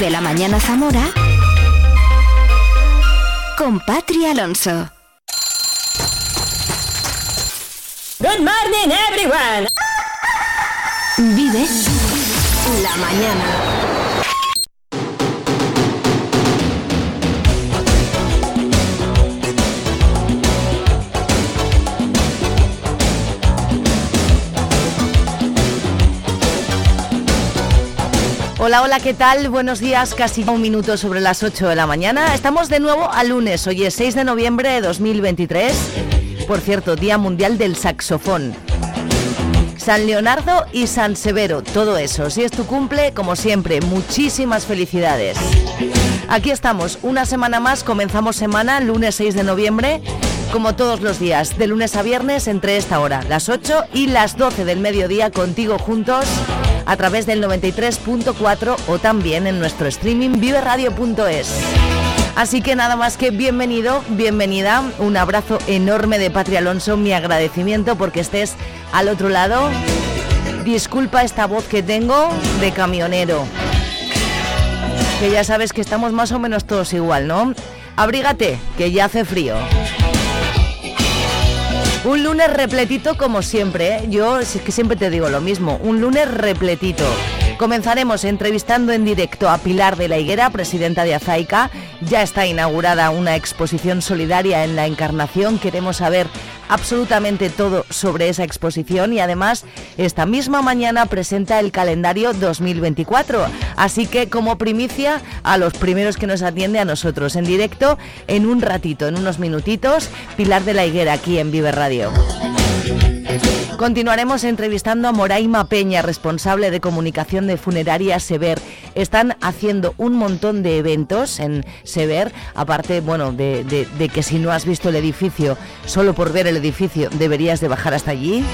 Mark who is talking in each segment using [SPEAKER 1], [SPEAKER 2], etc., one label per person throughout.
[SPEAKER 1] Vive la mañana Zamora con Patri Alonso.
[SPEAKER 2] Good morning everyone.
[SPEAKER 1] Vive la mañana.
[SPEAKER 3] Hola, hola, ¿qué tal? Buenos días, casi un minuto sobre las 8 de la mañana. Estamos de nuevo a lunes, hoy es 6 de noviembre de 2023. Por cierto, Día Mundial del Saxofón. San Leonardo y San Severo, todo eso. Si es tu cumple, como siempre, muchísimas felicidades. Aquí estamos, una semana más, comenzamos semana, lunes 6 de noviembre, como todos los días, de lunes a viernes entre esta hora, las 8 y las 12 del mediodía, contigo juntos a través del 93.4 o también en nuestro streaming viveradio.es. Así que nada más que bienvenido, bienvenida, un abrazo enorme de Patria Alonso, mi agradecimiento porque estés al otro lado. Disculpa esta voz que tengo de camionero. Que ya sabes que estamos más o menos todos igual, ¿no? Abrígate, que ya hace frío. Un lunes repletito como siempre, ¿eh? yo es que siempre te digo lo mismo, un lunes repletito. Comenzaremos entrevistando en directo a Pilar de la Higuera, presidenta de Azaica. Ya está inaugurada una exposición solidaria en la Encarnación. Queremos saber absolutamente todo sobre esa exposición y además esta misma mañana presenta el calendario 2024. Así que como primicia a los primeros que nos atiende a nosotros en directo en un ratito, en unos minutitos, Pilar de la Higuera aquí en Vive Radio. Continuaremos entrevistando a Moraima Peña, responsable de comunicación de Funeraria Sever. Están haciendo un montón de eventos en Sever, aparte, bueno, de, de que si no has visto el edificio, solo por ver el edificio deberías de bajar hasta allí.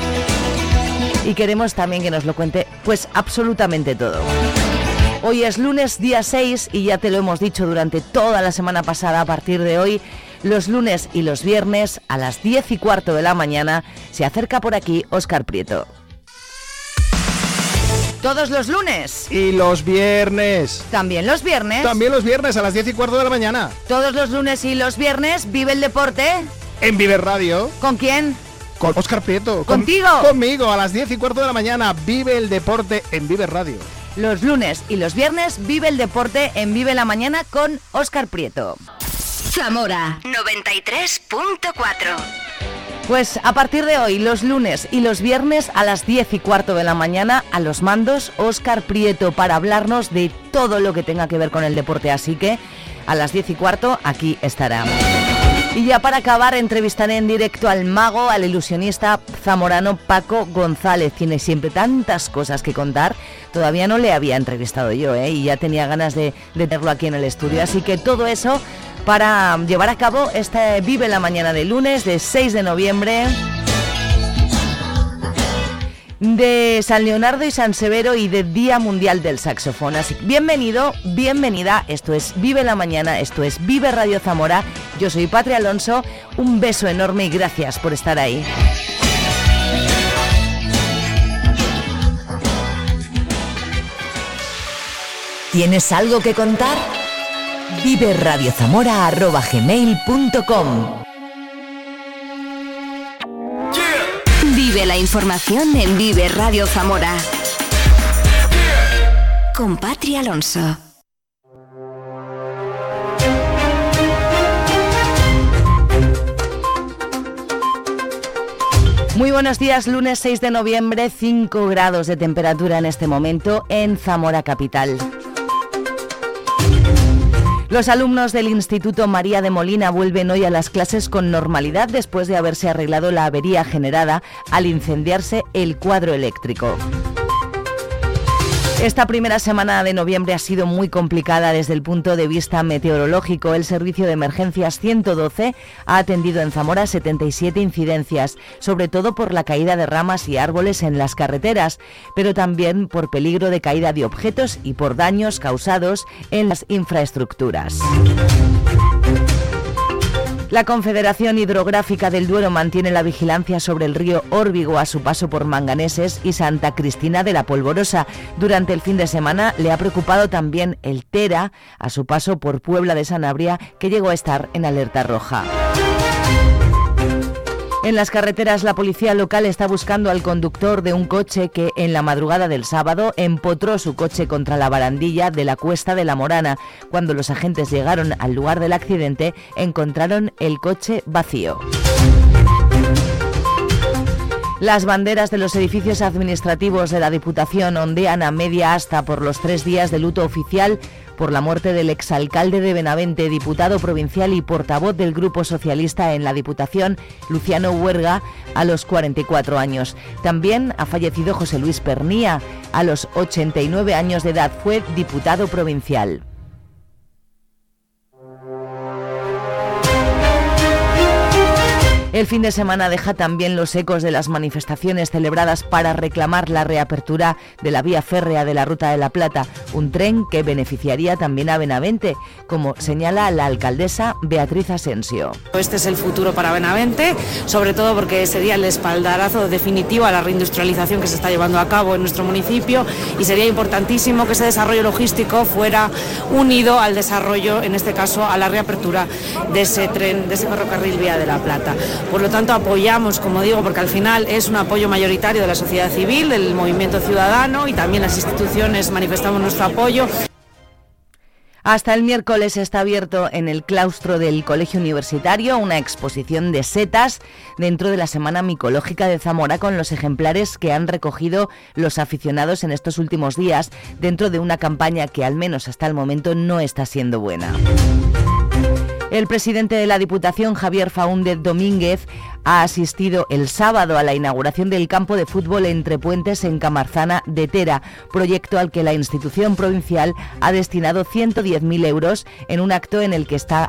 [SPEAKER 3] Y queremos también que nos lo cuente, pues absolutamente todo. Hoy es lunes día 6 y ya te lo hemos dicho durante toda la semana pasada, a partir de hoy los lunes y los viernes a las 10 y cuarto de la mañana se acerca por aquí Oscar Prieto. Todos los lunes.
[SPEAKER 4] Y los viernes.
[SPEAKER 3] También los viernes.
[SPEAKER 4] También los viernes a las 10 y cuarto de la mañana.
[SPEAKER 3] Todos los lunes y los viernes vive el deporte.
[SPEAKER 4] En Vive Radio.
[SPEAKER 3] ¿Con quién?
[SPEAKER 4] Con Oscar Prieto.
[SPEAKER 3] ¿Contigo?
[SPEAKER 4] conmigo a las 10 y cuarto de la mañana. Vive el deporte en Vive Radio.
[SPEAKER 3] Los lunes y los viernes vive el deporte en Vive la Mañana con Oscar Prieto.
[SPEAKER 1] Zamora 93.4.
[SPEAKER 3] Pues a partir de hoy, los lunes y los viernes a las 10 y cuarto de la mañana, a los mandos, Oscar Prieto para hablarnos de todo lo que tenga que ver con el deporte. Así que a las 10 y cuarto aquí estará. Y ya para acabar, entrevistaré en directo al mago, al ilusionista zamorano Paco González. Tiene siempre tantas cosas que contar. Todavía no le había entrevistado yo, ¿eh? Y ya tenía ganas de, de tenerlo aquí en el estudio. Así que todo eso para llevar a cabo este Vive la Mañana de lunes de 6 de noviembre de San Leonardo y San Severo y de Día Mundial del Saxofón. Así bienvenido, bienvenida. Esto es Vive la Mañana, esto es Vive Radio Zamora. Yo soy Patria Alonso. Un beso enorme y gracias por estar ahí.
[SPEAKER 1] ¿Tienes algo que contar? Vive. Vive la información en Vive Radio Zamora. Con Patria Alonso.
[SPEAKER 3] Muy buenos días, lunes 6 de noviembre, 5 grados de temperatura en este momento en Zamora Capital. Los alumnos del Instituto María de Molina vuelven hoy a las clases con normalidad después de haberse arreglado la avería generada al incendiarse el cuadro eléctrico. Esta primera semana de noviembre ha sido muy complicada desde el punto de vista meteorológico. El Servicio de Emergencias 112 ha atendido en Zamora 77 incidencias, sobre todo por la caída de ramas y árboles en las carreteras, pero también por peligro de caída de objetos y por daños causados en las infraestructuras. La Confederación Hidrográfica del Duero mantiene la vigilancia sobre el río Órbigo a su paso por Manganeses y Santa Cristina de la Polvorosa. Durante el fin de semana le ha preocupado también el Tera a su paso por Puebla de Sanabria, que llegó a estar en alerta roja. En las carreteras, la policía local está buscando al conductor de un coche que en la madrugada del sábado empotró su coche contra la barandilla de la Cuesta de la Morana. Cuando los agentes llegaron al lugar del accidente, encontraron el coche vacío. Las banderas de los edificios administrativos de la Diputación ondean a media asta por los tres días de luto oficial por la muerte del exalcalde de Benavente, diputado provincial y portavoz del Grupo Socialista en la Diputación, Luciano Huerga, a los 44 años. También ha fallecido José Luis Pernía, a los 89 años de edad, fue diputado provincial. El fin de semana deja también los ecos de las manifestaciones celebradas para reclamar la reapertura de la vía férrea de la Ruta de la Plata, un tren que beneficiaría también a Benavente, como señala la alcaldesa Beatriz Asensio.
[SPEAKER 5] Este es el futuro para Benavente, sobre todo porque sería el espaldarazo definitivo a la reindustrialización que se está llevando a cabo en nuestro municipio y sería importantísimo que ese desarrollo logístico fuera unido al desarrollo, en este caso, a la reapertura de ese tren, de ese ferrocarril Vía de la Plata. Por lo tanto, apoyamos, como digo, porque al final es un apoyo mayoritario de la sociedad civil, del movimiento ciudadano y también las instituciones manifestamos nuestro apoyo.
[SPEAKER 3] Hasta el miércoles está abierto en el claustro del Colegio Universitario una exposición de setas dentro de la Semana Micológica de Zamora con los ejemplares que han recogido los aficionados en estos últimos días dentro de una campaña que al menos hasta el momento no está siendo buena. El presidente de la Diputación, Javier Faúndez Domínguez, ha asistido el sábado a la inauguración del campo de fútbol entre puentes en Camarzana de Tera, proyecto al que la institución provincial ha destinado 110.000 euros en un acto en el que está,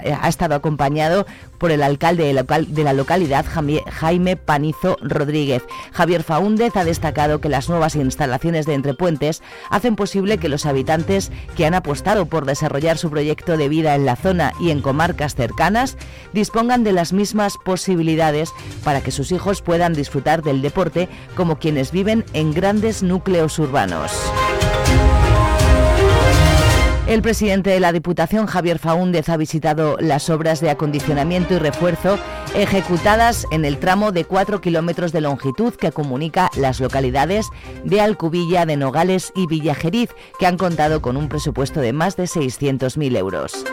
[SPEAKER 3] eh, ha estado acompañado por el alcalde de la localidad, Jaime Panizo Rodríguez. Javier Faúndez ha destacado que las nuevas instalaciones de Entrepuentes hacen posible que los habitantes que han apostado por desarrollar su proyecto de vida en la zona y en comarcas cercanas dispongan de las mismas posibilidades para que sus hijos puedan disfrutar del deporte como quienes viven en grandes núcleos urbanos. El presidente de la Diputación, Javier Faúndez, ha visitado las obras de acondicionamiento y refuerzo ejecutadas en el tramo de 4 kilómetros de longitud que comunica las localidades de Alcubilla, de Nogales y Villajeriz, que han contado con un presupuesto de más de 600.000 euros.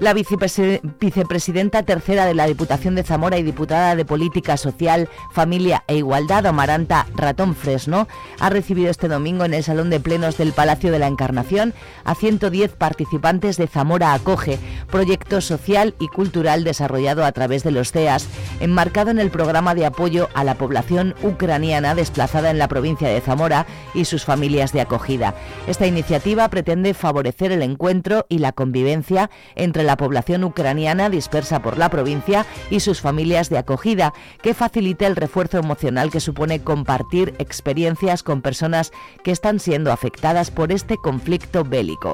[SPEAKER 3] La vicepresidenta tercera de la Diputación de Zamora y diputada de Política Social, Familia e Igualdad, Amaranta Ratón Fresno, ha recibido este domingo en el Salón de Plenos del Palacio de la Encarnación a 110 participantes de Zamora Acoge, proyecto social y cultural desarrollado a través de los CEAS, enmarcado en el programa de apoyo a la población ucraniana desplazada en la provincia de Zamora y sus familias de acogida. Esta iniciativa pretende favorecer el encuentro y la convivencia entre población ucraniana dispersa por la provincia y sus familias de acogida, que facilite el refuerzo emocional que supone compartir experiencias con personas que están siendo afectadas por este conflicto bélico.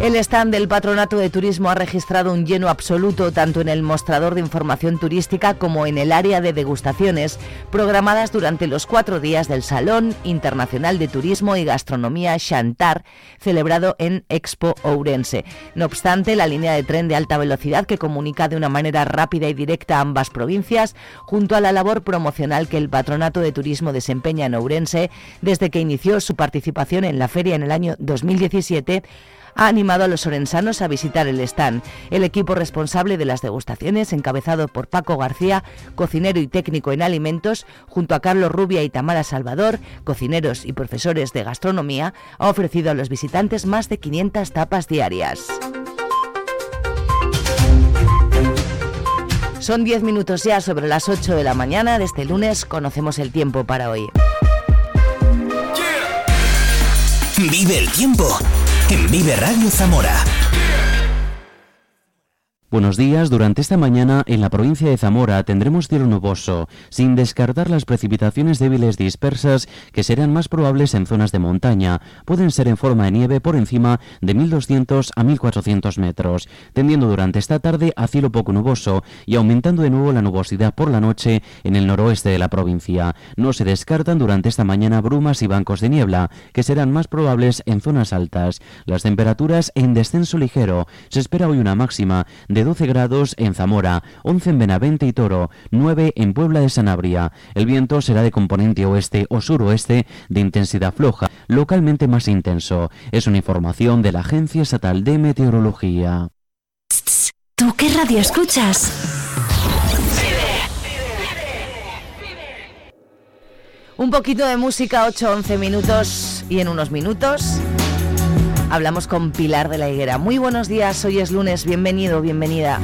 [SPEAKER 3] El stand del Patronato de Turismo ha registrado un lleno absoluto tanto en el mostrador de información turística como en el área de degustaciones, programadas durante los cuatro días del Salón Internacional de Turismo y Gastronomía Chantar, celebrado en Expo Ourense. No obstante, la línea de tren de alta velocidad que comunica de una manera rápida y directa ambas provincias, junto a la labor promocional que el Patronato de Turismo desempeña en Ourense desde que inició su participación en la feria en el año 2017, ha animado a los orensanos a visitar el stand. El equipo responsable de las degustaciones, encabezado por Paco García, cocinero y técnico en alimentos, junto a Carlos Rubia y Tamara Salvador, cocineros y profesores de gastronomía, ha ofrecido a los visitantes más de 500 tapas diarias. Son 10 minutos ya sobre las 8 de la mañana de este lunes. Conocemos el tiempo para hoy.
[SPEAKER 6] Vive el tiempo en Vive Radio Zamora. Buenos días. Durante esta mañana en la provincia de Zamora tendremos cielo nuboso, sin descartar las precipitaciones débiles dispersas que serán más probables en zonas de montaña. Pueden ser en forma de nieve por encima de 1200 a 1400 metros, tendiendo durante esta tarde a cielo poco nuboso y aumentando de nuevo la nubosidad por la noche en el noroeste de la provincia. No se descartan durante esta mañana brumas y bancos de niebla, que serán más probables en zonas altas. Las temperaturas en descenso ligero. Se espera hoy una máxima de de 12 grados en Zamora, 11 en Benavente y Toro, 9 en Puebla de Sanabria. El viento será de componente oeste o suroeste de intensidad floja, localmente más intenso. Es una información de la Agencia Estatal de Meteorología.
[SPEAKER 7] ¿Tú qué radio escuchas?
[SPEAKER 8] Un poquito de música, 8-11 minutos y en unos minutos Hablamos con Pilar de la Higuera. Muy buenos días, hoy es lunes, bienvenido, bienvenida.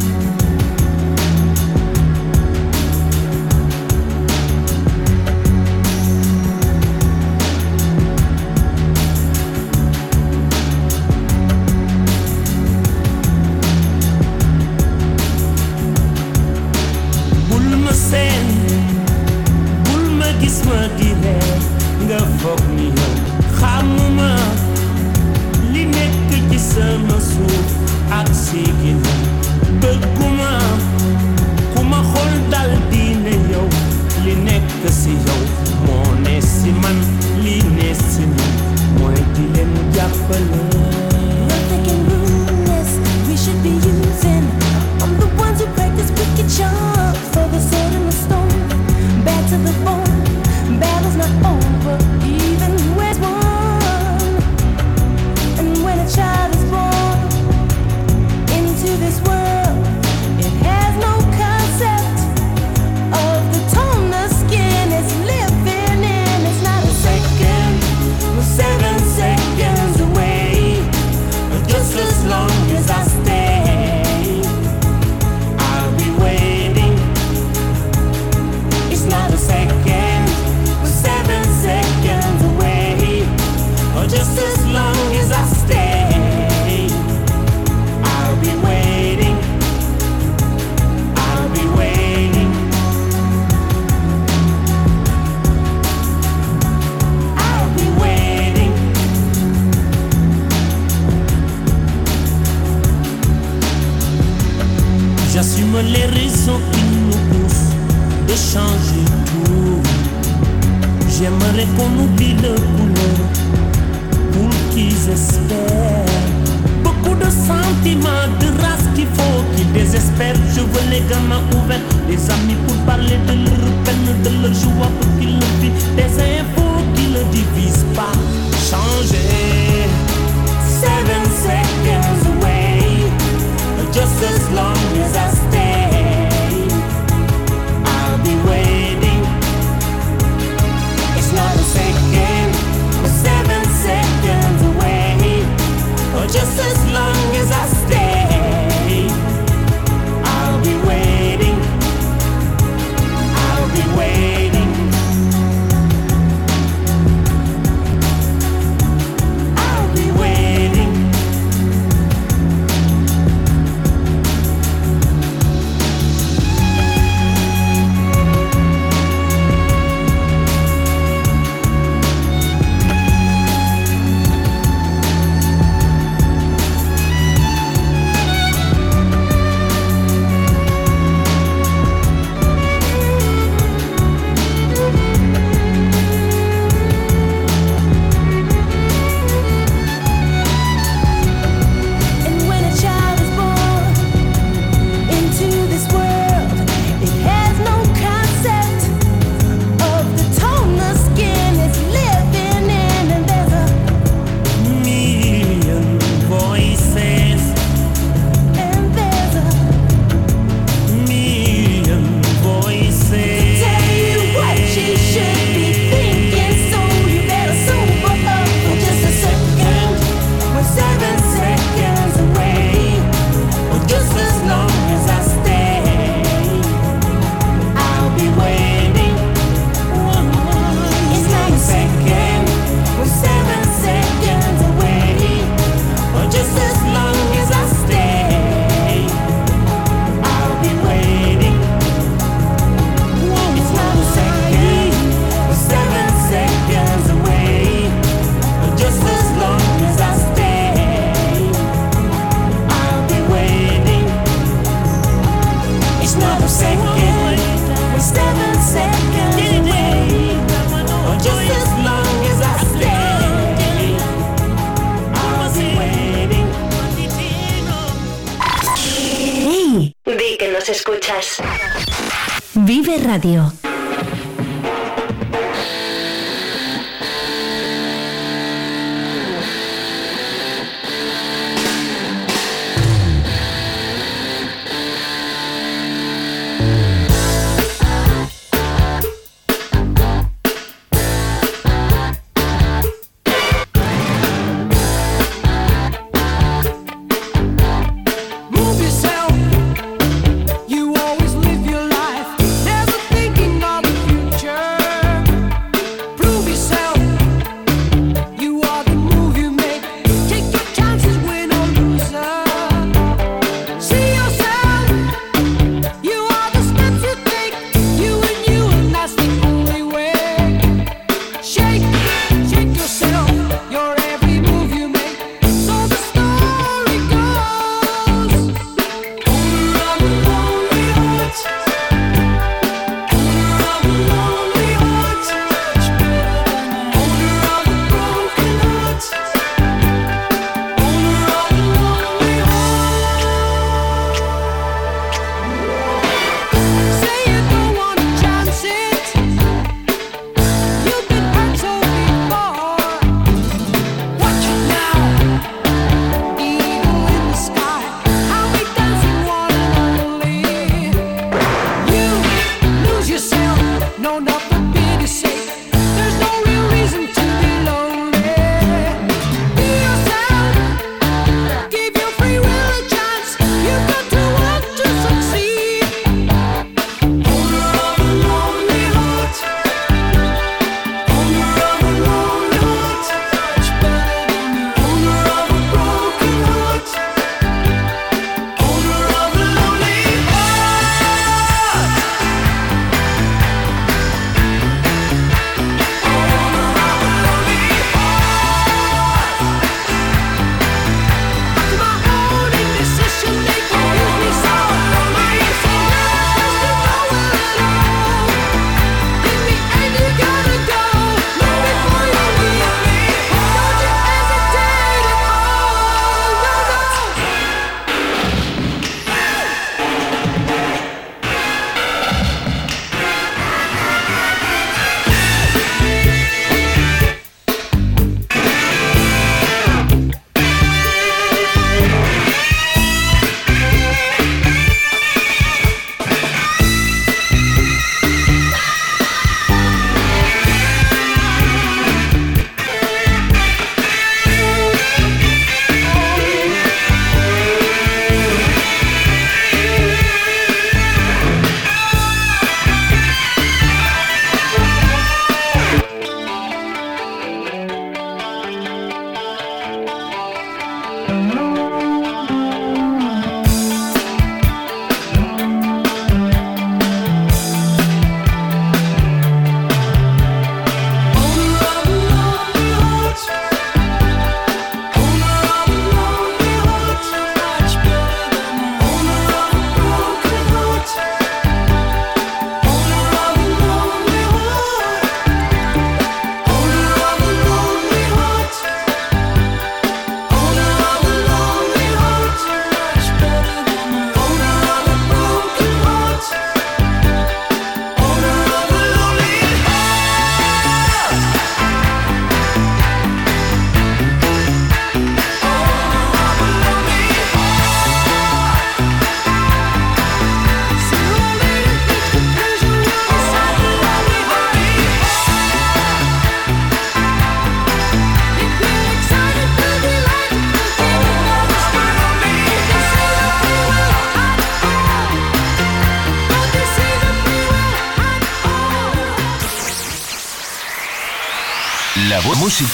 [SPEAKER 1] Vive Radio.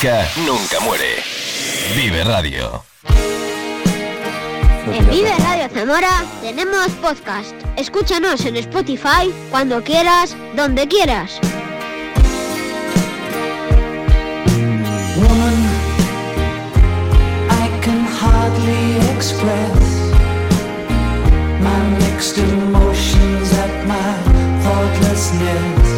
[SPEAKER 9] Música nunca muere. Vive Radio.
[SPEAKER 10] En Vive Radio Zamora tenemos podcast. Escúchanos en Spotify cuando quieras, donde quieras. Woman, I can hardly express my mixed emotions at my thoughtlessness.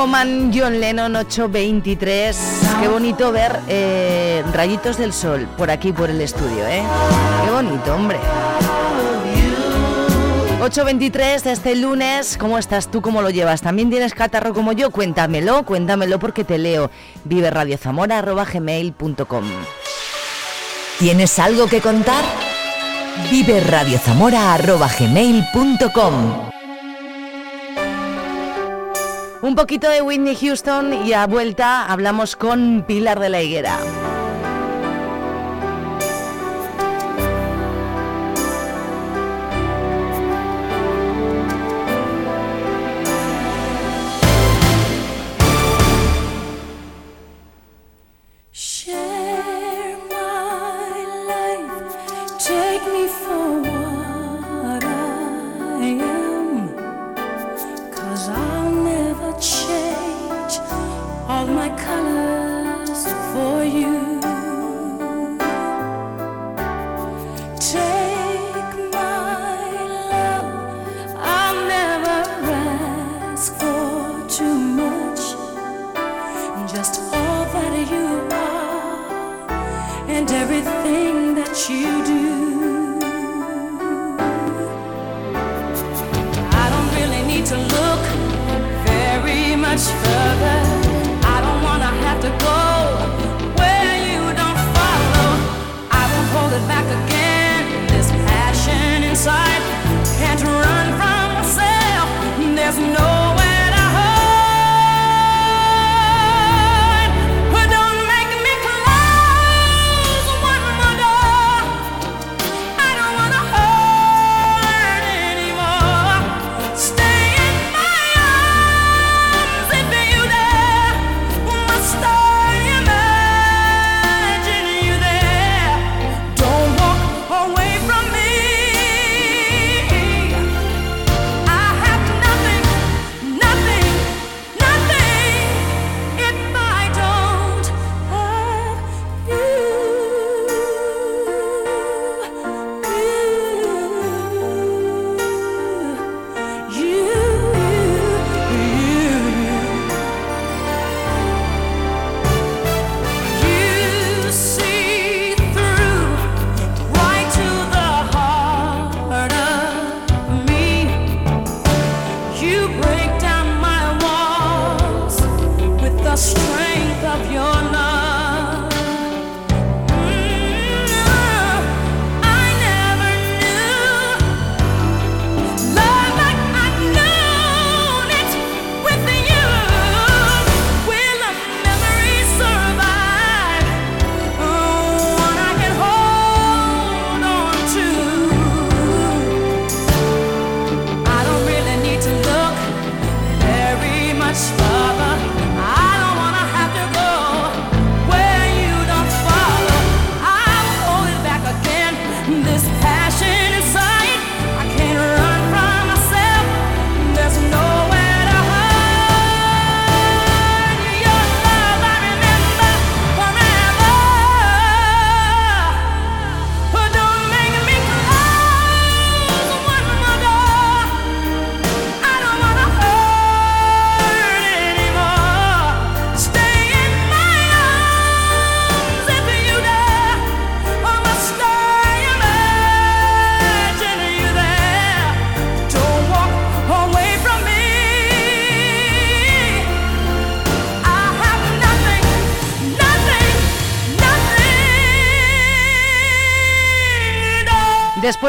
[SPEAKER 1] Woman, John Lennon 823. Qué bonito ver eh, rayitos del sol por aquí, por el estudio, ¿eh? Qué bonito, hombre. 8.23 de este lunes, ¿cómo estás tú? ¿Cómo lo llevas? ¿También tienes catarro como yo? Cuéntamelo, cuéntamelo porque te leo. Vive gmail.com
[SPEAKER 3] ¿Tienes algo que contar? Vive gmail.com
[SPEAKER 1] Un poquito de Whitney Houston y a vuelta hablamos con Pilar de la Higuera.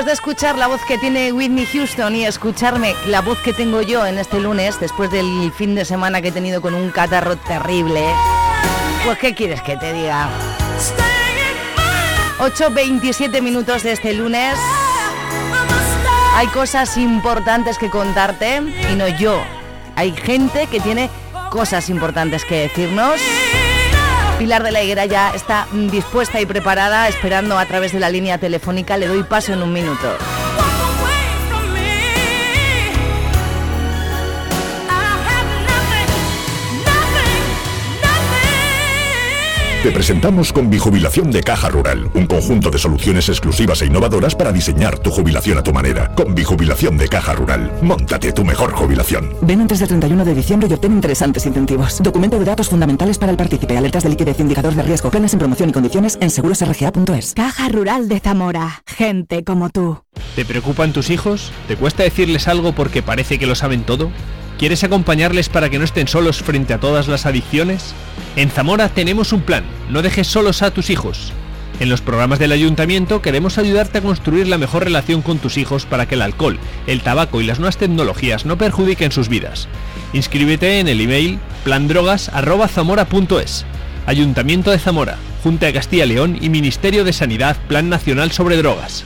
[SPEAKER 1] Después de escuchar la voz que tiene Whitney Houston y escucharme la voz que tengo yo en este lunes, después del fin de semana que he tenido con un catarro terrible, pues ¿qué quieres que te diga? 8.27 minutos de este lunes. Hay cosas importantes que contarte y no yo. Hay gente que tiene cosas importantes que decirnos. Pilar de la Higuera ya está dispuesta y preparada, esperando a través de la línea telefónica. Le doy paso en un minuto.
[SPEAKER 11] Te presentamos con Bijubilación de Caja Rural, un conjunto de soluciones exclusivas e innovadoras para diseñar tu jubilación a tu manera. Con Bijubilación de Caja Rural, montate tu mejor jubilación.
[SPEAKER 12] Ven antes del 31 de diciembre y obtén interesantes incentivos. Documento de datos fundamentales para el partícipe, alertas de liquidez, indicador de riesgo, planes en promoción y condiciones en segurosrga.es.
[SPEAKER 13] Caja Rural de Zamora. Gente como tú.
[SPEAKER 14] ¿Te preocupan tus hijos? ¿Te cuesta decirles algo porque parece que lo saben todo? ¿Quieres acompañarles para que no estén solos frente a todas las adicciones? En Zamora tenemos un plan, no dejes solos a tus hijos. En los programas del ayuntamiento queremos ayudarte a construir la mejor relación con tus hijos para que el alcohol, el tabaco y las nuevas tecnologías no perjudiquen sus vidas. Inscríbete en el email plandrogas@zamora.es. Ayuntamiento de Zamora, Junta de Castilla y León y Ministerio de Sanidad Plan Nacional sobre Drogas.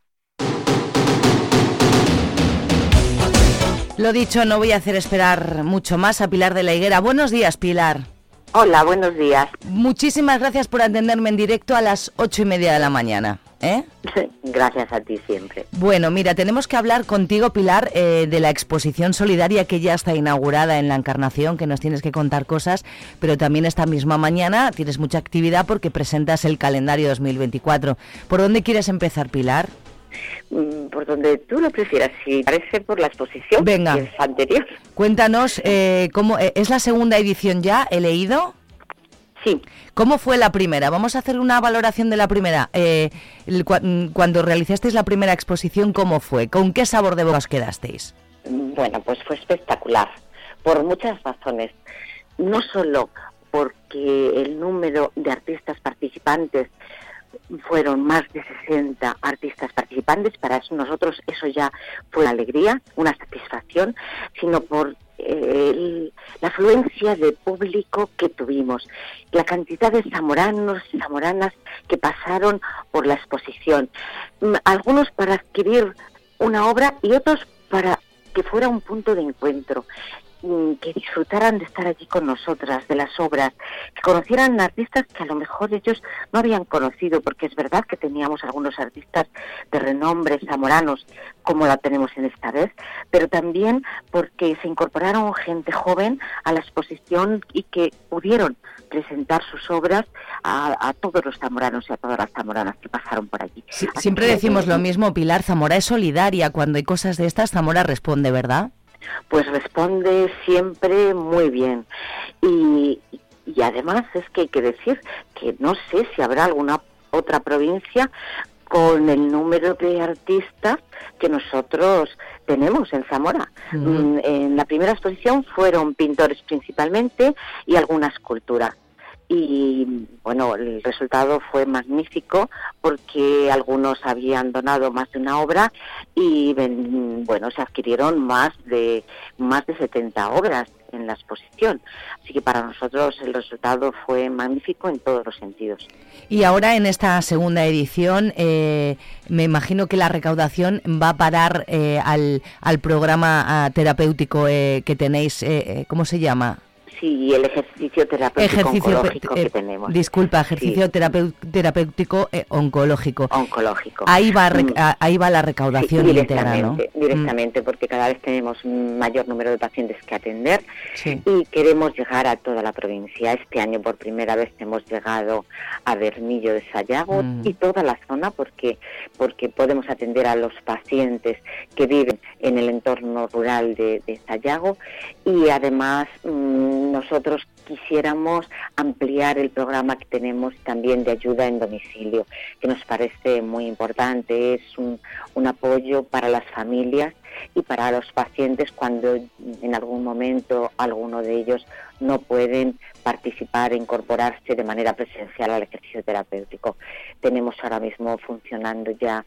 [SPEAKER 3] Lo dicho, no voy a hacer esperar mucho más a Pilar de la Higuera. Buenos días, Pilar.
[SPEAKER 15] Hola, buenos días.
[SPEAKER 3] Muchísimas gracias por atenderme en directo a las ocho y media de la mañana. ¿Eh?
[SPEAKER 15] Gracias a ti siempre.
[SPEAKER 3] Bueno, mira, tenemos que hablar contigo, Pilar, eh, de la exposición solidaria que ya está inaugurada en la Encarnación, que nos tienes que contar cosas, pero también esta misma mañana tienes mucha actividad porque presentas el calendario 2024. ¿Por dónde quieres empezar, Pilar?
[SPEAKER 15] Mm, por donde tú lo prefieras, si parece por la exposición
[SPEAKER 3] Venga.
[SPEAKER 15] anterior.
[SPEAKER 3] Cuéntanos, eh, ¿cómo, eh, ¿es la segunda edición ya? ¿He leído?
[SPEAKER 15] Sí.
[SPEAKER 3] ¿Cómo fue la primera? Vamos a hacer una valoración de la primera. Eh, mm, cuando realizasteis la primera exposición, ¿cómo fue? ¿Con qué sabor de boca os quedasteis?
[SPEAKER 15] Bueno, pues fue espectacular, por muchas razones. No solo porque el número de artistas participantes fueron más de 60 artistas participantes, para nosotros eso ya fue una alegría, una satisfacción, sino por eh, la afluencia de público que tuvimos, la cantidad de zamoranos y zamoranas que pasaron por la exposición, Mm, algunos para adquirir una obra y otros para que fuera un punto de encuentro, que disfrutaran de estar allí con nosotras, de las obras, que conocieran artistas que a lo mejor ellos no habían conocido, porque es verdad que teníamos algunos artistas de renombre zamoranos, como la tenemos en esta vez, pero también porque se incorporaron gente joven a la exposición y que pudieron presentar sus obras a, a todos los zamoranos y a todas las zamoranas que pasaron por allí.
[SPEAKER 3] Siempre decimos
[SPEAKER 15] eh,
[SPEAKER 3] lo mismo, Pilar, Zamora es solidaria. Cuando hay cosas de estas, Zamora responde, ¿verdad?
[SPEAKER 15] Pues responde siempre muy bien. Y, y además es que hay que decir que no sé si habrá alguna otra provincia con el número de artistas que nosotros tenemos en Zamora. Mm, En la primera exposición fueron pintores principalmente y alguna escultura. Y bueno, el resultado fue magnífico porque algunos habían donado más de una obra y bueno, se adquirieron más de más de 70 obras en la exposición. Así que para nosotros el resultado fue magnífico en todos los sentidos.
[SPEAKER 3] Y ahora en esta segunda edición, eh, me imagino que la recaudación va a parar eh, al, al programa ah, terapéutico eh, que tenéis, eh, eh, ¿cómo se llama?
[SPEAKER 15] Sí, el ejercicio terapéutico oncológico
[SPEAKER 3] eh,
[SPEAKER 15] que tenemos.
[SPEAKER 3] Disculpa, ejercicio
[SPEAKER 15] Sí.
[SPEAKER 3] terapéutico eh, oncológico.
[SPEAKER 15] Oncológico.
[SPEAKER 3] Ahí va,
[SPEAKER 15] Mm.
[SPEAKER 3] a- ahí va la recaudación
[SPEAKER 15] Sí,
[SPEAKER 3] ¿no? Mm.
[SPEAKER 15] directamente, directamente, porque cada vez tenemos mayor número de pacientes que atender
[SPEAKER 3] Sí.
[SPEAKER 15] y queremos llegar a toda la provincia. Este año por primera vez hemos llegado a Bernillo de Sayago
[SPEAKER 16] Mm.
[SPEAKER 15] y toda la zona porque porque podemos atender a los pacientes que viven en el entorno rural de, de Sayago y además nosotros quisiéramos ampliar el programa que tenemos también de ayuda en domicilio, que nos parece muy importante. Es un, apoyo para las familias y para los pacientes cuando en algún momento alguno de ellos no pueden participar e incorporarse de manera presencial al ejercicio terapéutico. Tenemos ahora mismo funcionando ya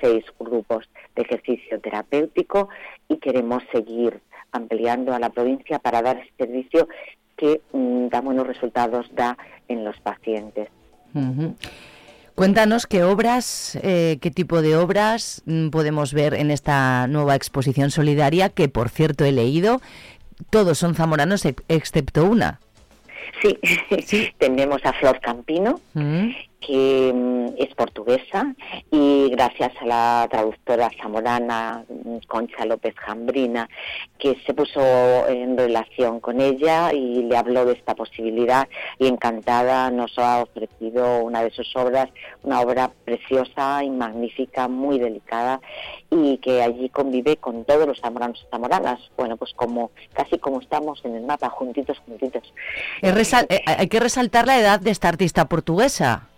[SPEAKER 15] seis grupos de ejercicio terapéutico y queremos seguir ampliando a la provincia para dar este servicio que mm, da buenos resultados da en los pacientes.
[SPEAKER 3] Cuéntanos qué obras, eh, qué tipo de obras mm, podemos ver en esta nueva exposición solidaria, que por cierto he leído, todos son zamoranos ex- excepto una.
[SPEAKER 15] Sí, tenemos a Flor Campino,
[SPEAKER 3] Mm.
[SPEAKER 15] Que mm, es portuguesa y gracias a la traductora zamorana mm, Concha López Jambrina, que se puso en relación con ella y le habló de esta posibilidad y encantada nos ha ofrecido una de sus obras, una obra preciosa y magnífica, muy delicada y que allí convive con todos los zamoranos y zamoranas, bueno, pues como casi como estamos en el mapa, juntitos, juntitos.
[SPEAKER 3] Eh, hay que resaltar la edad de esta artista portuguesa.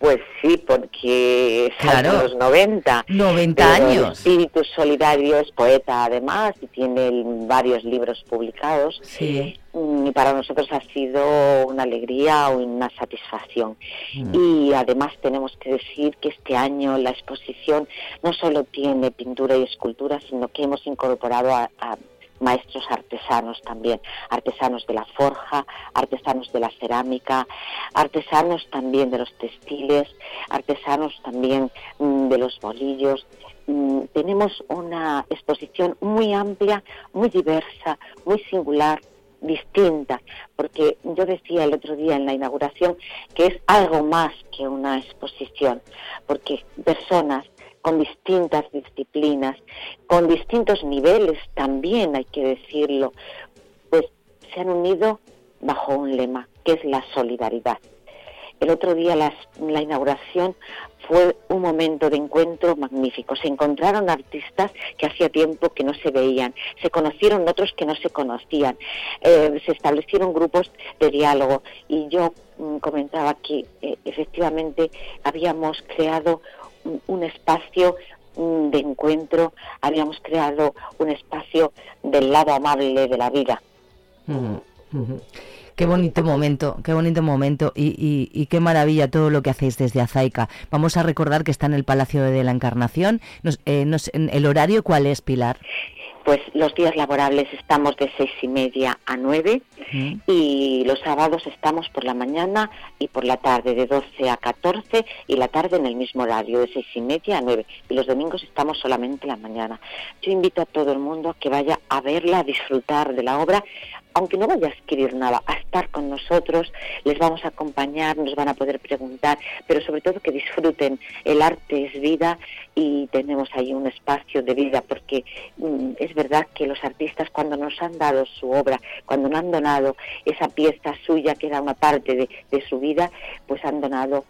[SPEAKER 15] Pues sí, porque
[SPEAKER 3] Claro.
[SPEAKER 15] claro. los 90.
[SPEAKER 3] 90
[SPEAKER 15] pero el
[SPEAKER 3] años.
[SPEAKER 15] espíritu solidario es poeta además y tiene varios libros publicados.
[SPEAKER 3] Sí.
[SPEAKER 15] Mm, Y para nosotros ha sido una alegría, una satisfacción.
[SPEAKER 3] Mm.
[SPEAKER 15] Y además tenemos que decir que este año la exposición no solo tiene pintura y escultura, sino que hemos incorporado a, a maestros artesanos también, artesanos de la forja, artesanos de la cerámica, artesanos también de los textiles, artesanos también mm, de los bolillos. Mm, Tenemos una exposición muy amplia, muy diversa, muy singular, distinta, porque yo decía el otro día en la inauguración que es algo más que una exposición, porque personas con distintas disciplinas, con distintos niveles también hay que decirlo, pues se han unido bajo un lema, que es la solidaridad. El otro día las- la inauguración fue un momento de encuentro magnífico. Se encontraron artistas que hacía tiempo que no se veían, se conocieron otros que no se conocían, eh, se establecieron grupos de diálogo y yo mm, comentaba que eh, efectivamente habíamos creado un, espacio mm, de encuentro, habíamos creado un espacio del lado amable de la vida.
[SPEAKER 3] Ujú. Qué bonito momento, qué bonito momento y, y- qué maravilla todo lo que hacéis desde Azaica. Vamos a recordar que está en el Palacio de la Encarnación. Nos- eh, ¿El horario cuál es, Pilar?
[SPEAKER 15] Pues los días laborables estamos de seis y media a nueve y los sábados estamos por la mañana y por la tarde de 12 a 14 y la tarde en el mismo horario de seis y media a nueve y los domingos estamos solamente la mañana. Yo invito a todo el mundo a que vaya a verla, a disfrutar de la obra, aunque no vaya a escribir nada, a estar con nosotros, les vamos a acompañar, nos van a poder preguntar, pero sobre todo que disfruten. El arte es vida y tenemos ahí un espacio de vida porque mm, es verdad que los artistas cuando nos han dado su obra, cuando nos han donado esa pieza suya que era una parte de, de su vida, pues han donado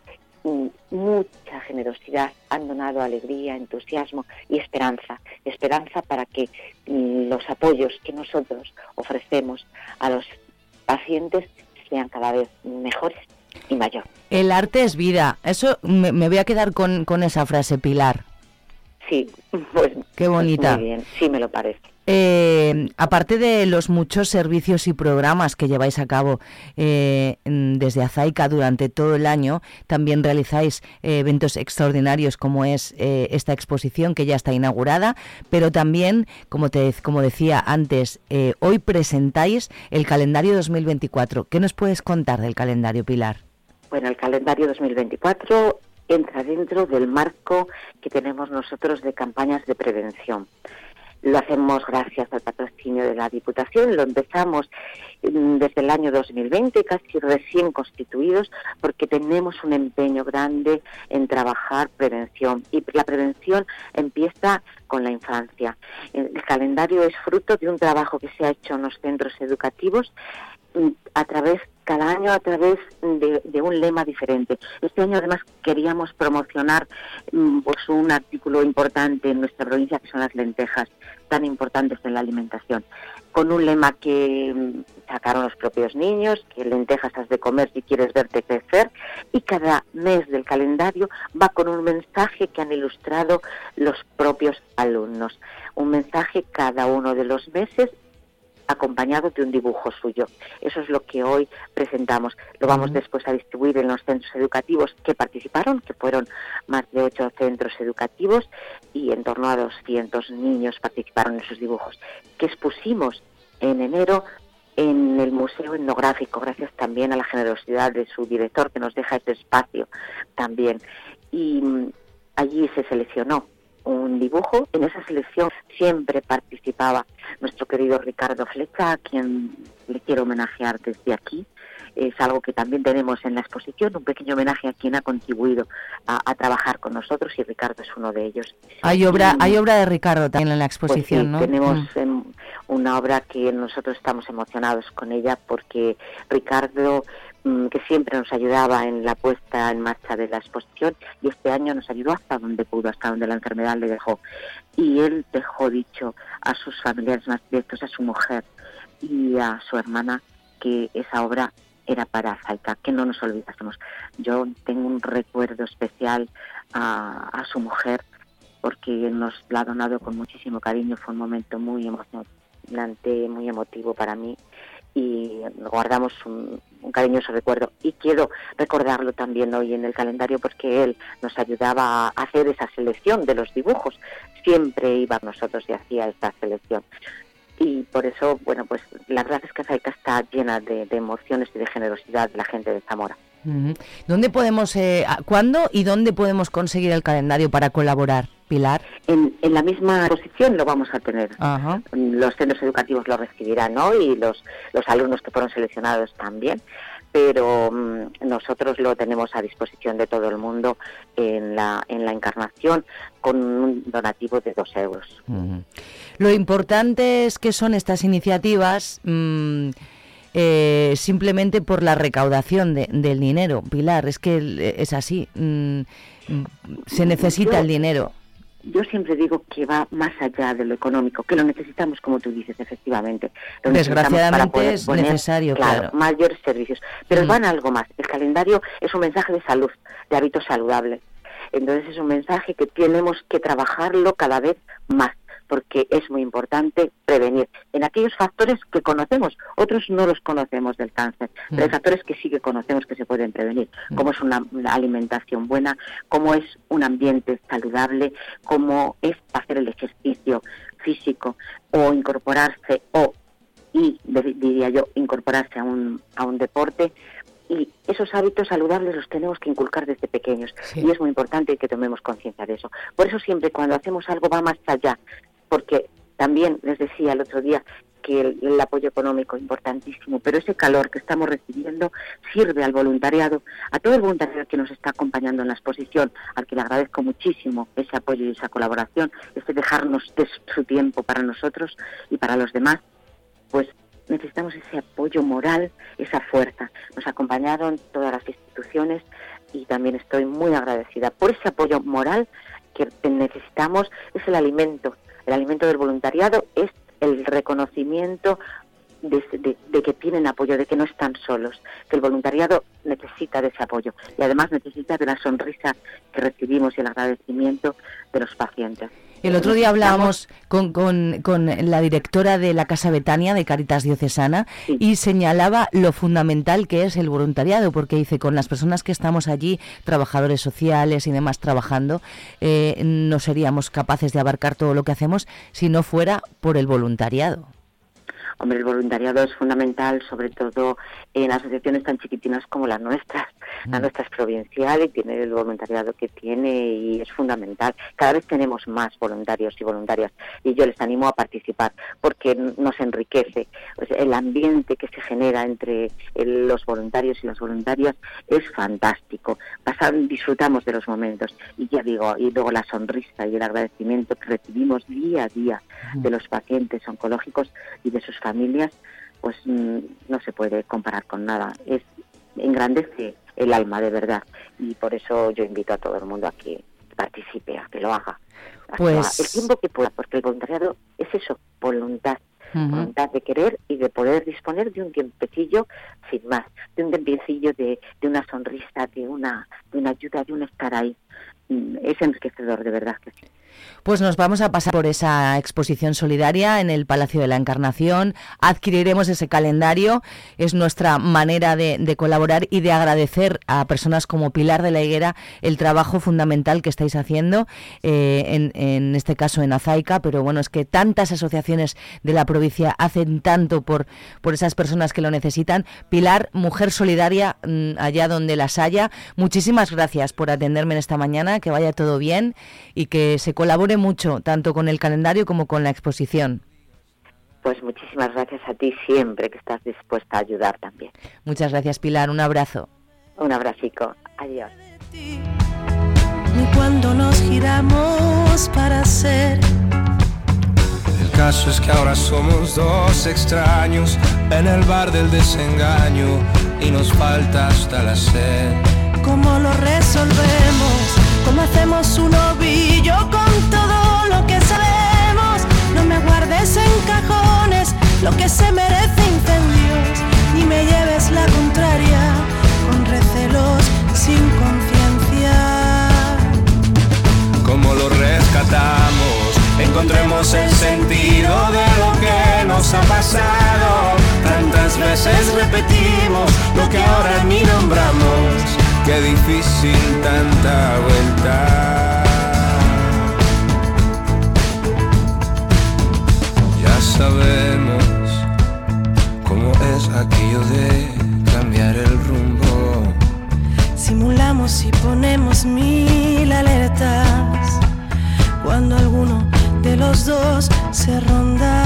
[SPEAKER 15] mucha generosidad, han donado alegría, entusiasmo y esperanza. Esperanza para que mm, los apoyos que nosotros ofrecemos a los pacientes sean cada vez mejores y mayor.
[SPEAKER 3] El arte es vida. Eso me, me voy a quedar con, con esa frase, Pilar.
[SPEAKER 15] Sí, pues
[SPEAKER 3] Qué bonita.
[SPEAKER 15] muy bien, sí me lo parece.
[SPEAKER 3] Eh, aparte de los muchos servicios y programas que lleváis a cabo eh, desde Azaica durante todo el año, también realizáis eh, eventos extraordinarios como es eh, esta exposición que ya está inaugurada, pero también, como, te, como decía antes, eh, hoy presentáis el calendario 2024. ¿Qué nos puedes contar del calendario, Pilar?
[SPEAKER 15] Bueno, el calendario 2024 entra dentro del marco que tenemos nosotros de campañas de prevención. Lo hacemos gracias al patrocinio de la Diputación, lo empezamos mm, desde el año 2020, casi recién constituidos, porque tenemos un empeño grande en trabajar prevención. Y la prevención empieza con la infancia. El calendario es fruto de un trabajo que se ha hecho en los centros educativos mm, a través cada año a través de, un lema diferente. Este año además queríamos promocionar mm, pues un artículo importante en nuestra provincia que son las lentejas, tan importantes en la alimentación, con un lema que mm, sacaron los propios niños, que lentejas has de comer si quieres verte crecer, y cada mes del calendario va con un mensaje que han ilustrado los propios alumnos. Un mensaje cada uno de los meses acompañado de un dibujo suyo. Eso es lo que hoy presentamos. Lo vamos después a distribuir en los centros educativos que participaron, que fueron más de ocho centros educativos y en torno a 200 niños participaron en esos dibujos, que expusimos en enero en el Museo Etnográfico, gracias también a la generosidad de su director que nos deja ese espacio también. Y mm, allí se seleccionó dibujo. En esa selección siempre participaba nuestro querido Ricardo Flecha, a quien le quiero homenajear desde aquí. Es algo que también tenemos en la exposición, un pequeño homenaje a quien ha contribuido a, trabajar con nosotros y Ricardo es uno de ellos.
[SPEAKER 3] Hay obra, hay obra de Ricardo también en la pues exposición,
[SPEAKER 15] ¿no? Tenemos mm. una obra que nosotros estamos emocionados con ella porque Ricardo que siempre nos ayudaba en la puesta en marcha de la exposición y este año nos ayudó hasta donde pudo, hasta donde la enfermedad le dejó. Y él dejó dicho a sus familiares más directos, a su mujer y a su hermana, que esa obra era para Zaika, que no nos olvidásemos. Yo tengo un recuerdo especial a su mujer porque nos la ha donado con muchísimo cariño, fue un momento muy emocionante, muy emotivo para mí y guardamos un, cariñoso recuerdo. Y quiero recordarlo también hoy en el calendario porque él nos ayudaba a hacer esa selección de los dibujos. Siempre iba a nosotros y hacía esta selección. Y por eso, bueno, pues la verdad es que Zaica está llena de, emociones y de generosidad de la gente de Zamora.
[SPEAKER 3] ¿Dónde podemos, eh, cuándo y dónde podemos conseguir el calendario para colaborar? Pilar.
[SPEAKER 15] En, la misma posición lo vamos a tener. Los centros educativos lo recibirán hoy y los, los alumnos que fueron seleccionados también pero mm, nosotros lo tenemos a disposición de todo el mundo en la, en la encarnación con un donativo de dos euros.
[SPEAKER 3] Lo importante es que son estas iniciativas mm, eh, simplemente por la recaudación del dinero. Pilar, es que es así. Mm, se necesita el dinero
[SPEAKER 15] yo siempre digo que va más allá de lo económico, que lo necesitamos, como tú dices, efectivamente.
[SPEAKER 3] Desgraciadamente es necesario, claro,
[SPEAKER 15] mayores servicios. Pero mm. van algo más. El calendario es un mensaje de salud, de hábitos saludables. Entonces es un mensaje que tenemos que trabajarlo cada vez más porque es muy importante prevenir en aquellos factores que conocemos, otros no los conocemos del cáncer, pero hay mm. factores que sí que conocemos que se pueden prevenir, mm. como es una, alimentación buena, como es un ambiente saludable, como es hacer el ejercicio físico o incorporarse o y diría yo incorporarse a un, a un deporte y esos hábitos saludables los tenemos que inculcar desde pequeños y es muy importante que tomemos conciencia de eso. Por eso siempre cuando hacemos algo va más allá porque también les decía el otro día que el, apoyo económico es importantísimo, pero ese calor que estamos recibiendo sirve al voluntariado, a todo el voluntariado que nos está acompañando en la exposición, al que le agradezco muchísimo ese apoyo y esa colaboración, ese dejarnos de su tiempo para nosotros y para los demás, pues necesitamos ese apoyo moral, esa fuerza. Nos acompañaron todas las instituciones y también estoy muy agradecida por ese apoyo moral que necesitamos, es el alimento el alimento del voluntariado es el reconocimiento de, que tienen apoyo, de que no están solos, que el voluntariado necesita de ese apoyo y además necesita de la sonrisa que recibimos y el agradecimiento de los pacientes.
[SPEAKER 3] El otro día hablábamos con, la directora de la Casa Betania de Caritas Diocesana y señalaba lo fundamental que es el voluntariado, porque dice, con las personas que estamos allí, trabajadores sociales y demás trabajando, eh, no seríamos capaces de abarcar todo lo que hacemos si no fuera por el voluntariado.
[SPEAKER 15] Hombre, el voluntariado es fundamental, sobre todo en asociaciones tan chiquitinas como las nuestras. La mm. nuestra es provincial y tiene el voluntariado que tiene y es fundamental. Cada vez tenemos más voluntarios y voluntarias y yo les animo a participar porque nos enriquece. el ambiente que se genera entre los voluntarios y las voluntarias es fantástico. disfrutamos de los momentos y ya digo, y luego la sonrisa y el agradecimiento que recibimos día a día de los pacientes oncológicos y de sus familias familias, pues mm, no se puede comparar con nada. Es engrandece el alma de verdad y por eso yo invito a todo el mundo a que participe, a que lo haga. Pues... El tiempo que pueda, porque el voluntariado es eso, voluntad. Voluntad de querer y de poder disponer de un tiempecillo sin más, de un tiempecillo de, de una sonrisa, de una, de una ayuda, de un estar ahí. Mm, es enriquecedor, de verdad que sí.
[SPEAKER 3] Pues nos vamos a pasar por esa exposición solidaria en el Palacio de la Encarnación. Adquiriremos ese calendario. Es nuestra manera de, colaborar y de agradecer a personas como Pilar de la Higuera el trabajo fundamental que estáis haciendo, eh, en, este caso en Azaica. Pero bueno, es que tantas asociaciones de la provincia hacen tanto por, por esas personas que lo necesitan. Pilar, mujer solidaria, mm, allá donde las haya. Muchísimas gracias por atenderme en esta mañana. Que vaya todo bien y que se colabore mucho, tanto con el calendario como con la exposición.
[SPEAKER 15] Pues muchísimas gracias a ti siempre que estás dispuesta a ayudar también.
[SPEAKER 3] Muchas gracias Pilar, un abrazo.
[SPEAKER 15] Un abracico, adiós.
[SPEAKER 16] Ni cuando nos giramos para ser.
[SPEAKER 17] El caso es que ahora somos dos extraños en el bar del desengaño y nos falta hasta la sed.
[SPEAKER 16] ¿Cómo lo resolvemos? ¿Cómo hacemos un ovillo con todo lo que sabemos? No me guardes en cajones lo que se merece incendios, ni me lleves la contraria con recelos sin conciencia.
[SPEAKER 17] ¿Cómo lo rescatamos? Encontremos el sentido de lo que nos ha pasado. Tantas veces repetimos lo que ahora ni nombramos qué difícil tanta vuelta. Ya sabemos cómo es aquello de cambiar el rumbo.
[SPEAKER 16] Simulamos y ponemos mil alertas cuando alguno de los dos se ronda.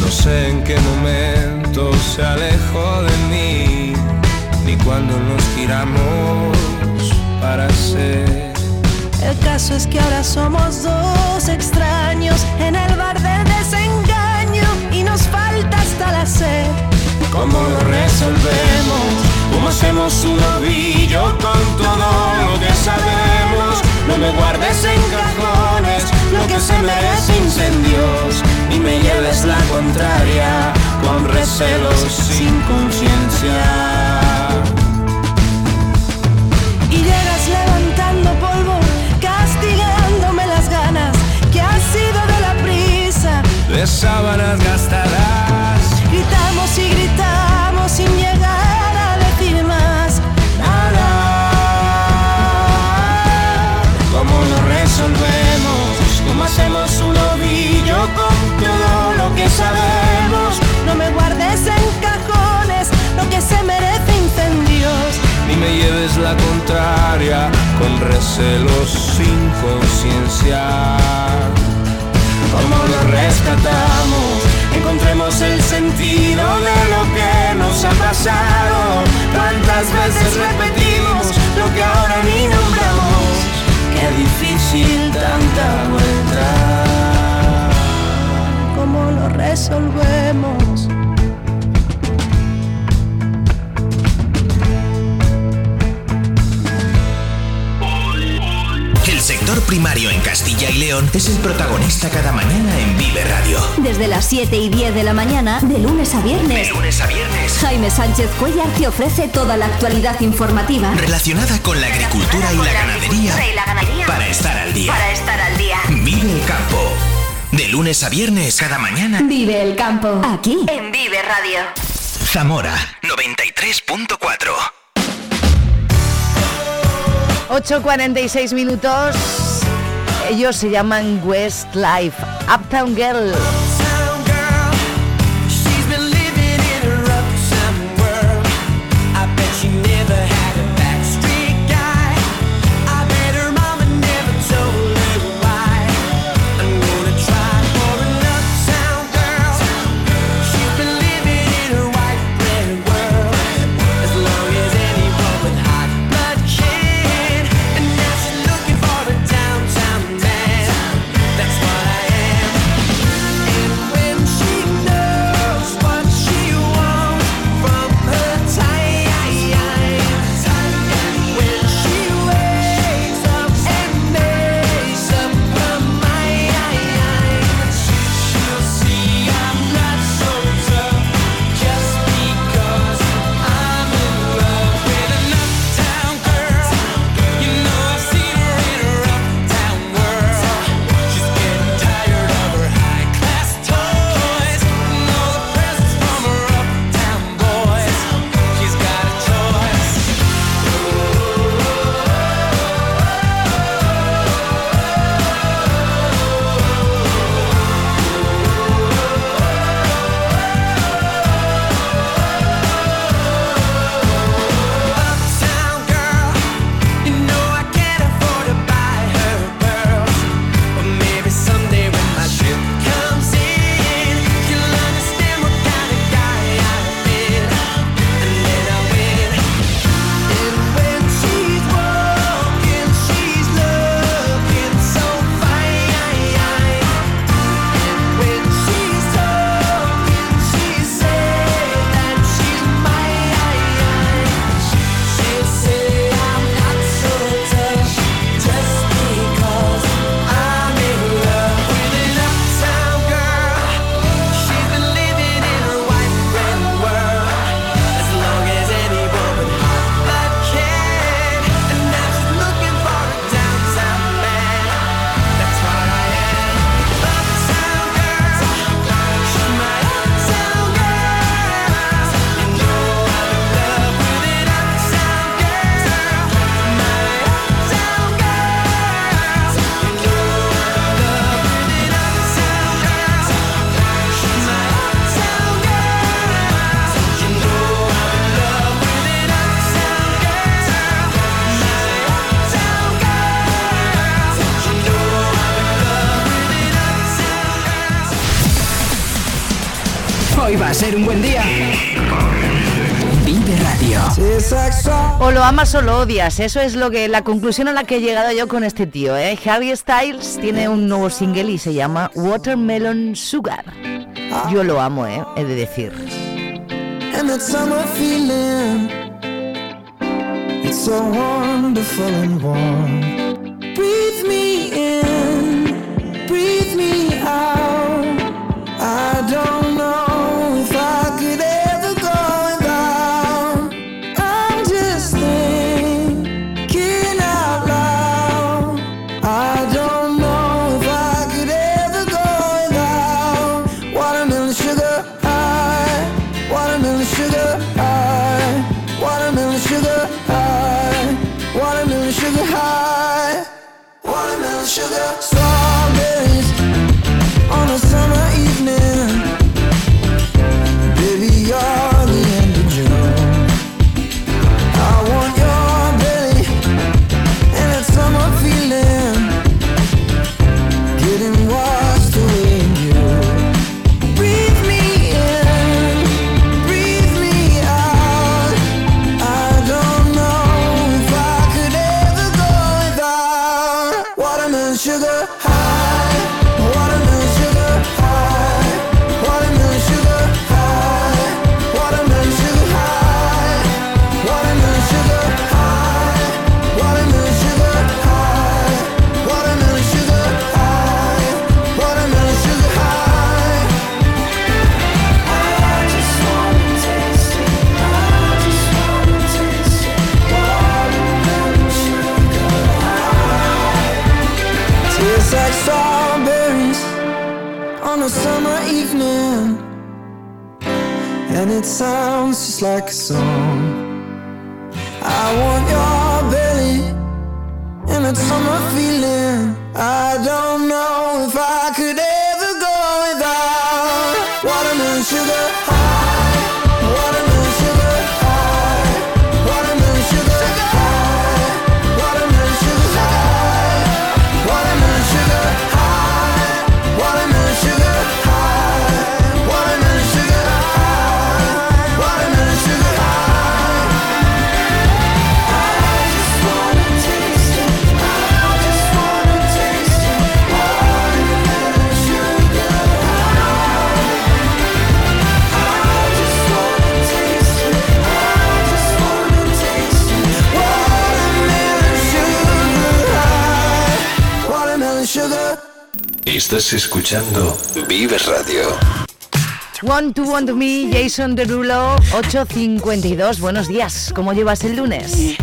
[SPEAKER 17] No sé en qué momento se alejó de mí, ni cuando nos giramos para ser.
[SPEAKER 16] El caso es que ahora somos dos extraños en el bar del desengaño y nos falta hasta la sed.
[SPEAKER 17] ¿Cómo lo resolvemos? ¿Cómo hacemos un ovillo con todo lo que sabemos? No me guardes en cajones lo que se merece incendios y me lleves la contraria con recelos sin conciencia.
[SPEAKER 16] Y llegas levantando polvo, castigándome las ganas que ha sido de la prisa,
[SPEAKER 17] de sábanas gastadas.
[SPEAKER 16] Gritamos y gritamos sin llegar a decir más nada.
[SPEAKER 17] ¿Cómo lo resolvemos? ¿Cómo hacemos un ovillo que sabemos?
[SPEAKER 16] No me guardes en cajones lo que se merece incendios.
[SPEAKER 17] Ni me lleves la contraria con recelos sin conciencia. ¿Cómo lo rescatamos? Encontremos el sentido de lo que nos ha pasado. Tantas veces repetimos lo que ahora ni nombramos. Qué difícil tanta vuelta.
[SPEAKER 16] ¿Cómo lo resolvemos?
[SPEAKER 18] El sector primario en Castilla y León es el protagonista cada mañana en Vive Radio.
[SPEAKER 10] Desde las 7 y 10 de la mañana, de lunes a viernes.
[SPEAKER 18] De lunes a viernes.
[SPEAKER 10] Jaime Sánchez Cuellar te ofrece toda la actualidad informativa
[SPEAKER 18] relacionada con la agricultura y la ganadería para estar al día.
[SPEAKER 10] Para estar al día.
[SPEAKER 18] Vive el campo. De lunes a viernes cada mañana.
[SPEAKER 10] Vive el campo. Aquí en Vive Radio.
[SPEAKER 18] Zamora 93.4.
[SPEAKER 3] 8.46 minutos. Ellos se llaman Westlife, Uptown Girl.
[SPEAKER 12] hoy va a ser un buen día. Vive Radio.
[SPEAKER 3] O lo amas o lo odias. Eso es lo que la conclusión a la que he llegado yo con este tío. ¿eh? Harry Styles tiene un nuevo single y se llama Watermelon Sugar. Yo lo amo, ¿eh? he de decir.
[SPEAKER 19] And like a song
[SPEAKER 9] Estás escuchando Vives Radio.
[SPEAKER 3] One to One to Me, Jason Derulo, 852. Buenos días, ¿cómo llevas el lunes?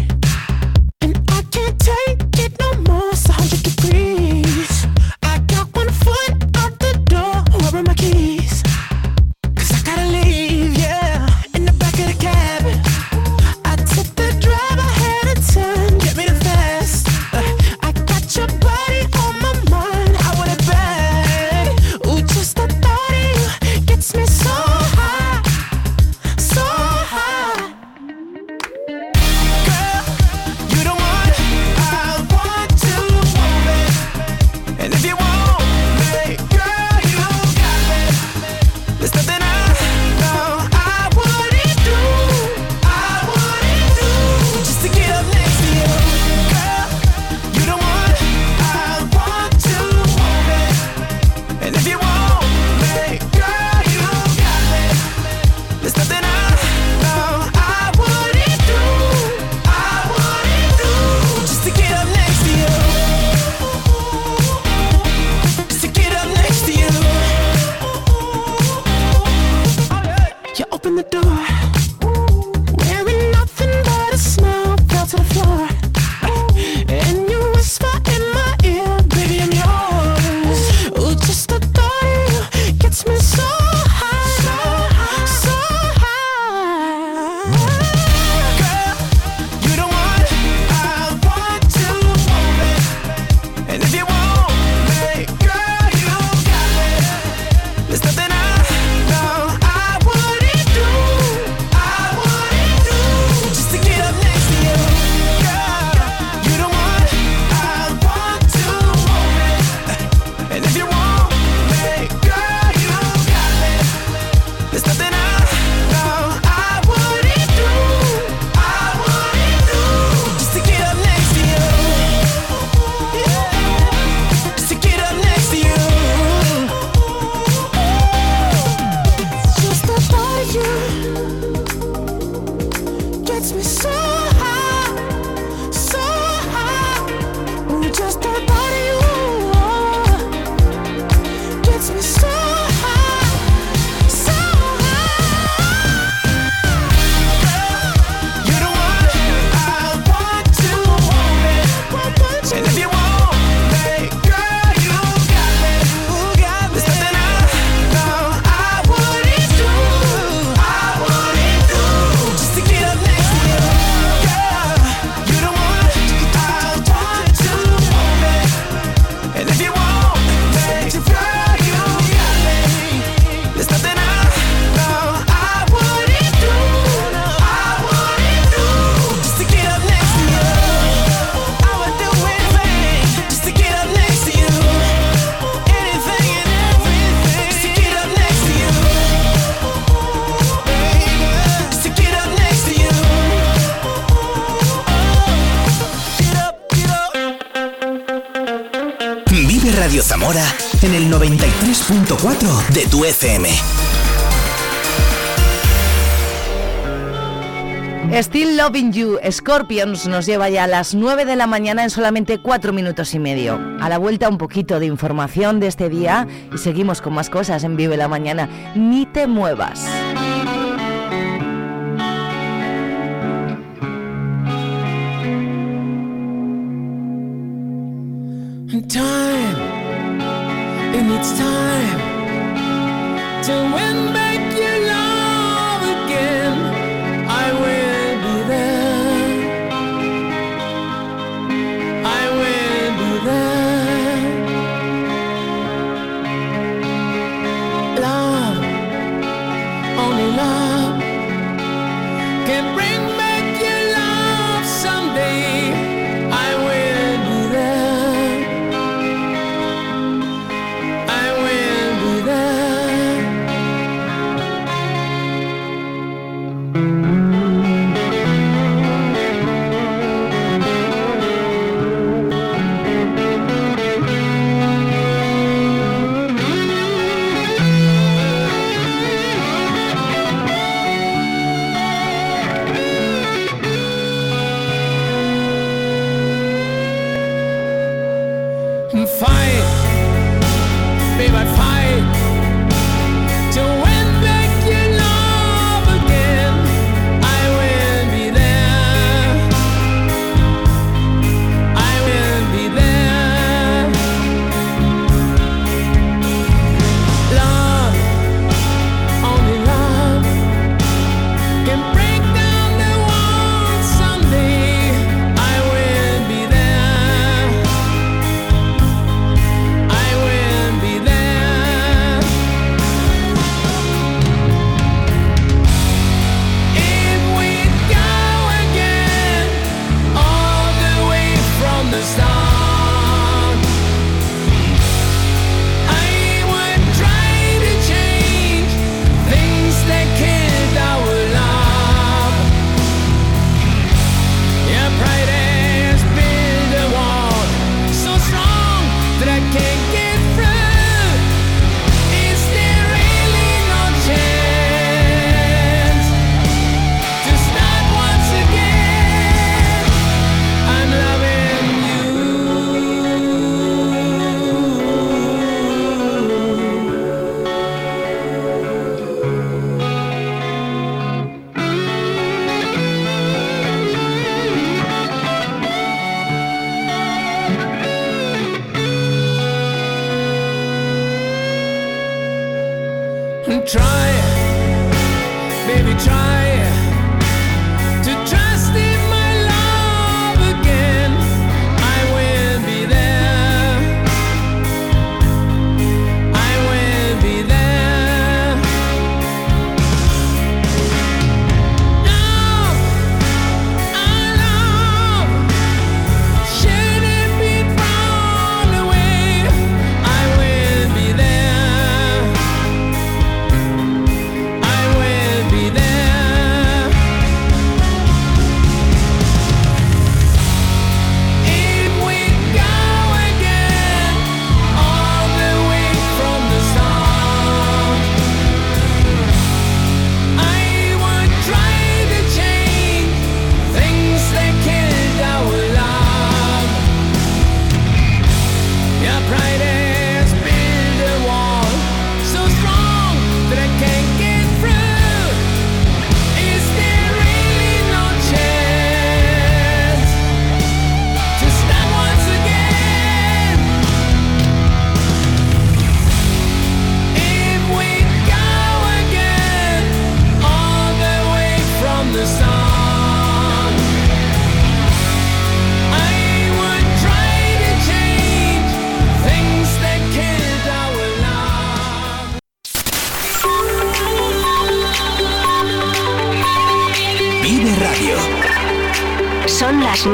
[SPEAKER 20] Loving You Scorpions nos lleva ya a las 9 de la mañana en solamente 4 minutos y medio. A la vuelta un poquito de información de este día y seguimos con más cosas en Vive la Mañana. Ni te muevas.